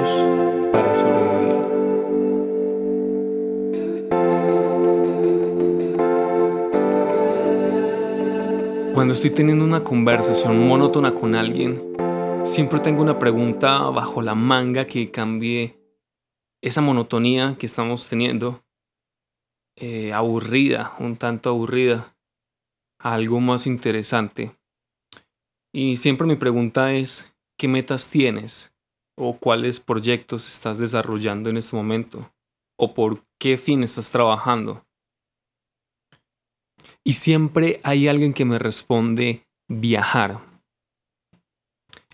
Para sobrevivir. Cuando estoy teniendo una conversación monótona con alguien, siempre tengo una pregunta bajo la manga que cambie esa monotonía que estamos teniendo, eh, aburrida, un tanto aburrida, a algo más interesante. Y siempre mi pregunta es, ¿qué metas tienes? ¿O cuáles proyectos estás desarrollando en este momento? ¿O por qué fin estás trabajando? Y siempre hay alguien que me responde viajar.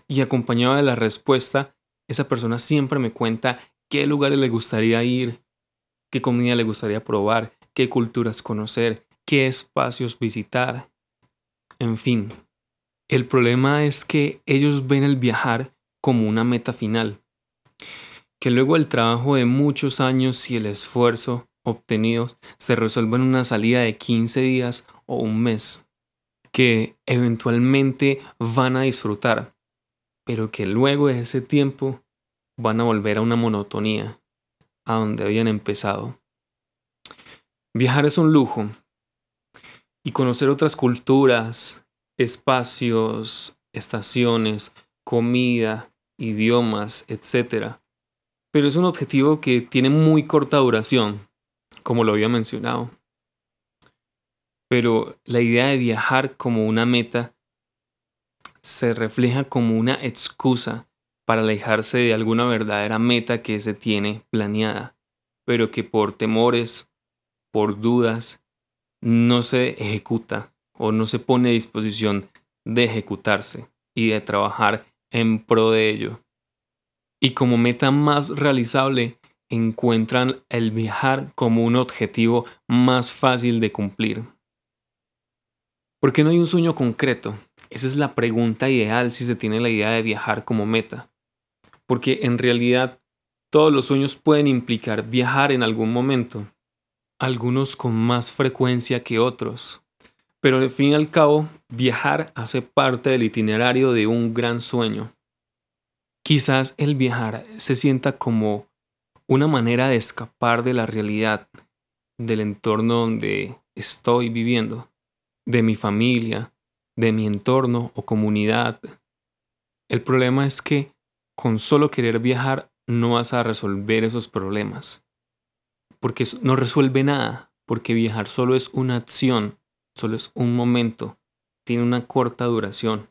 Y acompañado de la respuesta, esa persona siempre me cuenta qué lugares le gustaría ir, qué comida le gustaría probar, qué culturas conocer, qué espacios visitar. En fin, el problema es que ellos ven el viajar como una meta final, que luego el trabajo de muchos años y el esfuerzo obtenidos se resuelva en una salida de 15 días o un mes, que eventualmente van a disfrutar, pero que luego de ese tiempo van a volver a una monotonía, a donde habían empezado. Viajar es un lujo, y conocer otras culturas, espacios, estaciones, comida, idiomas, etc. Pero es un objetivo que tiene muy corta duración, como lo había mencionado. Pero la idea de viajar como una meta se refleja como una excusa para alejarse de alguna verdadera meta que se tiene planeada, pero que por temores, por dudas, no se ejecuta o no se pone a disposición de ejecutarse y de trabajar en pro de ello. Y como meta más realizable, encuentran el viajar como un objetivo más fácil de cumplir. ¿Por qué no hay un sueño concreto? Esa es la pregunta ideal si se tiene la idea de viajar como meta. Porque en realidad todos los sueños pueden implicar viajar en algún momento, algunos con más frecuencia que otros. Pero al fin y al cabo, viajar hace parte del itinerario de un gran sueño. Quizás el viajar se sienta como una manera de escapar de la realidad, del entorno donde estoy viviendo, de mi familia, de mi entorno o comunidad. El problema es que con solo querer viajar no vas a resolver esos problemas, porque no resuelve nada, porque viajar solo es una acción solo es un momento, tiene una corta duración.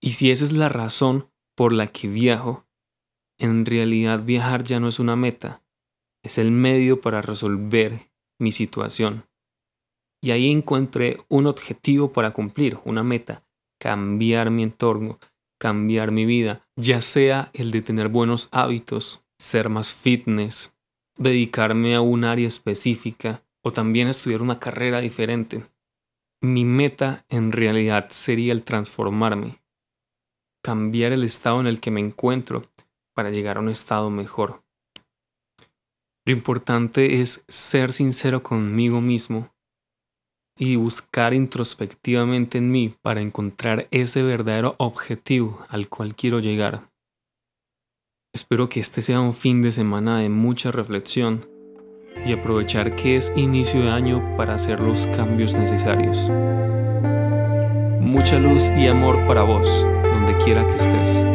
Y si esa es la razón por la que viajo, en realidad viajar ya no es una meta, es el medio para resolver mi situación. Y ahí encontré un objetivo para cumplir, una meta, cambiar mi entorno, cambiar mi vida, ya sea el de tener buenos hábitos, ser más fitness, dedicarme a un área específica, o también estudiar una carrera diferente. Mi meta en realidad sería el transformarme, cambiar el estado en el que me encuentro para llegar a un estado mejor. Lo importante es ser sincero conmigo mismo y buscar introspectivamente en mí para encontrar ese verdadero objetivo al cual quiero llegar. Espero que este sea un fin de semana de mucha reflexión y aprovechar que es inicio de año para hacer los cambios necesarios. Mucha luz y amor para vos, donde quiera que estés.